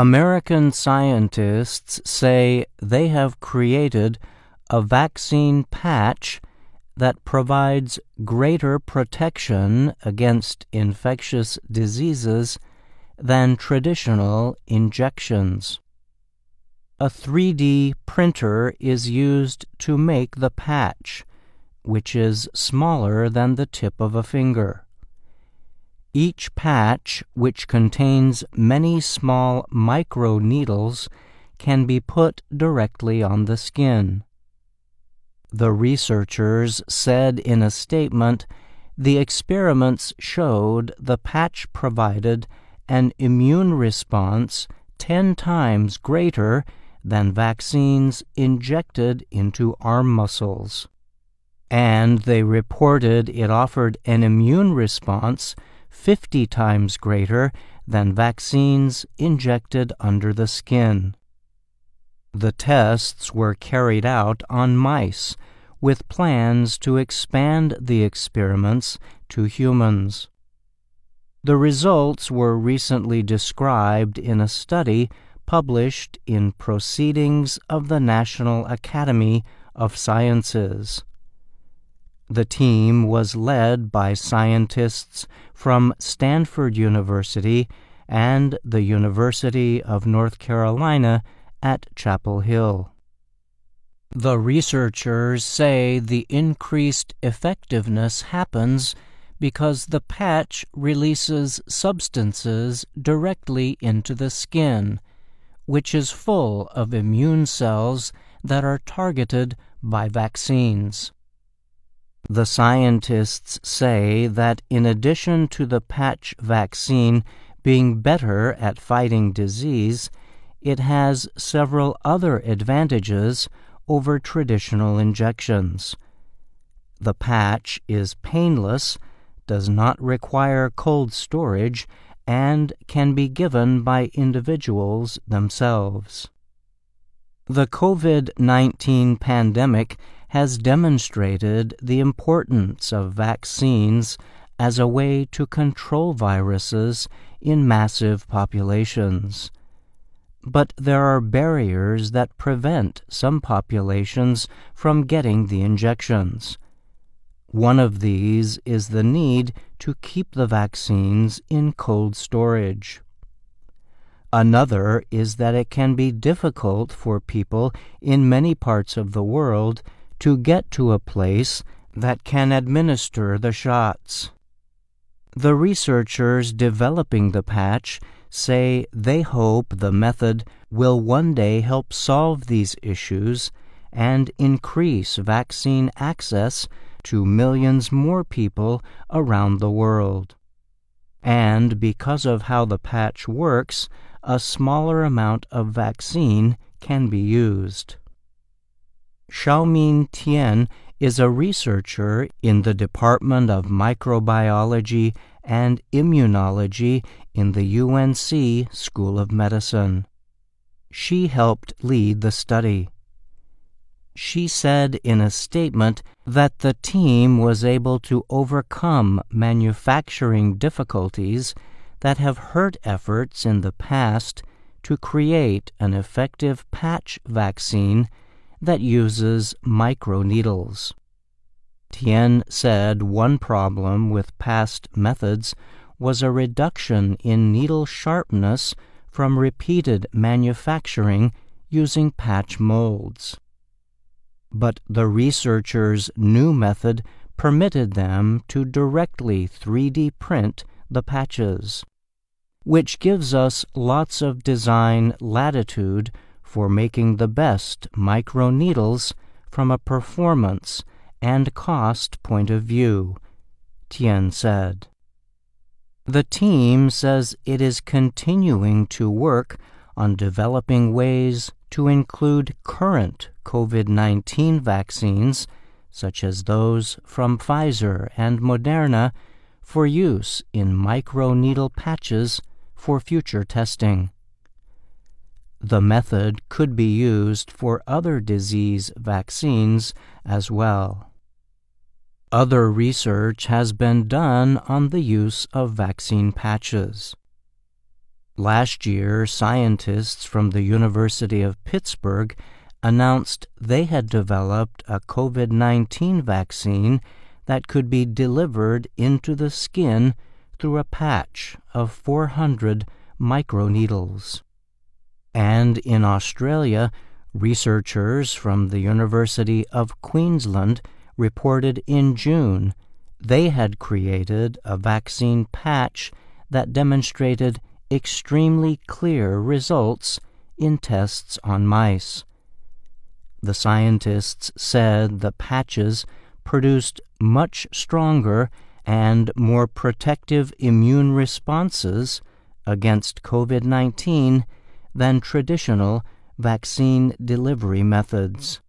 American scientists say they have created a vaccine patch that provides greater protection against infectious diseases than traditional injections. A 3D printer is used to make the patch, which is smaller than the tip of a finger. Each patch, which contains many small micro needles, can be put directly on the skin. The researchers said in a statement the experiments showed the patch provided an immune response 10 times greater than vaccines injected into arm muscles. And they reported it offered an immune response 50 times greater than vaccines injected under the skin. The tests were carried out on mice with plans to expand the experiments to humans. The results were recently described in a study published in Proceedings of the National Academy of Sciences. The team was led by scientists from Stanford University and the University of North Carolina at Chapel Hill. The researchers say the increased effectiveness happens because the patch releases substances directly into the skin, which is full of immune cells that are targeted by vaccines. The scientists say that in addition to the patch vaccine being better at fighting disease, it has several other advantages over traditional injections. The patch is painless, does not require cold storage, and can be given by individuals themselves. The COVID 19 pandemic has demonstrated the importance of vaccines as a way to control viruses in massive populations. But there are barriers that prevent some populations from getting the injections. One of these is the need to keep the vaccines in cold storage. Another is that it can be difficult for people in many parts of the world to get to a place that can administer the shots. The researchers developing the patch say they hope the method will one day help solve these issues and increase vaccine access to millions more people around the world. And because of how the patch works, a smaller amount of vaccine can be used. Shaomin Tian is a researcher in the Department of Microbiology and Immunology in the UNC School of Medicine. She helped lead the study. She said in a statement that the team was able to overcome manufacturing difficulties that have hurt efforts in the past to create an effective patch vaccine that uses microneedles. Tian said one problem with past methods was a reduction in needle sharpness from repeated manufacturing using patch molds. But the researchers' new method permitted them to directly 3D print the patches, which gives us lots of design latitude for making the best microneedles from a performance and cost point of view, Tian said. The team says it is continuing to work on developing ways to include current COVID 19 vaccines, such as those from Pfizer and Moderna, for use in microneedle patches for future testing. The method could be used for other disease vaccines as well. Other research has been done on the use of vaccine patches. Last year, scientists from the University of Pittsburgh announced they had developed a COVID 19 vaccine that could be delivered into the skin through a patch of 400 microneedles. And in Australia, researchers from the University of Queensland reported in June they had created a vaccine patch that demonstrated extremely clear results in tests on mice. The scientists said the patches produced much stronger and more protective immune responses against COVID 19 than traditional vaccine delivery methods.